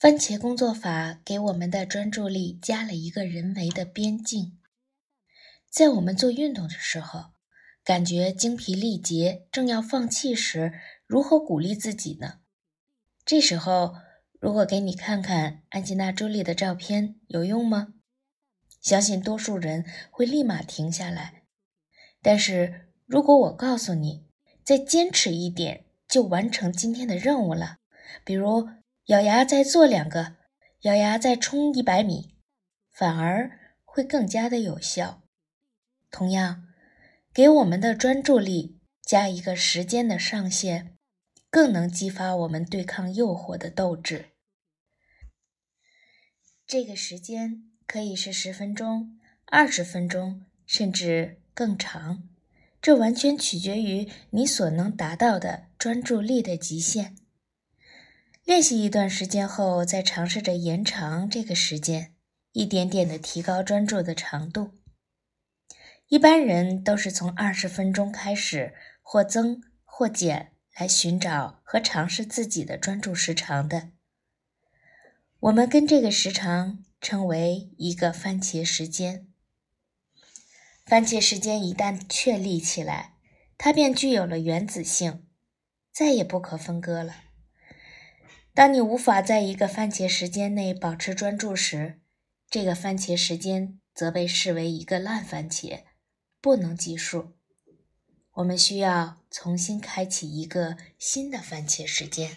番茄工作法给我们的专注力加了一个人为的边境。在我们做运动的时候，感觉精疲力竭，正要放弃时，如何鼓励自己呢？这时候，如果给你看看安吉娜·朱莉的照片，有用吗？相信多数人会立马停下来。但是如果我告诉你，再坚持一点，就完成今天的任务了，比如。咬牙再做两个，咬牙再冲一百米，反而会更加的有效。同样，给我们的专注力加一个时间的上限，更能激发我们对抗诱惑的斗志。这个时间可以是十分钟、二十分钟，甚至更长，这完全取决于你所能达到的专注力的极限。练习一段时间后，再尝试着延长这个时间，一点点的提高专注的长度。一般人都是从二十分钟开始，或增或减，来寻找和尝试自己的专注时长的。我们跟这个时长称为一个番茄时间。番茄时间一旦确立起来，它便具有了原子性，再也不可分割了。当你无法在一个番茄时间内保持专注时，这个番茄时间则被视为一个烂番茄，不能计数。我们需要重新开启一个新的番茄时间。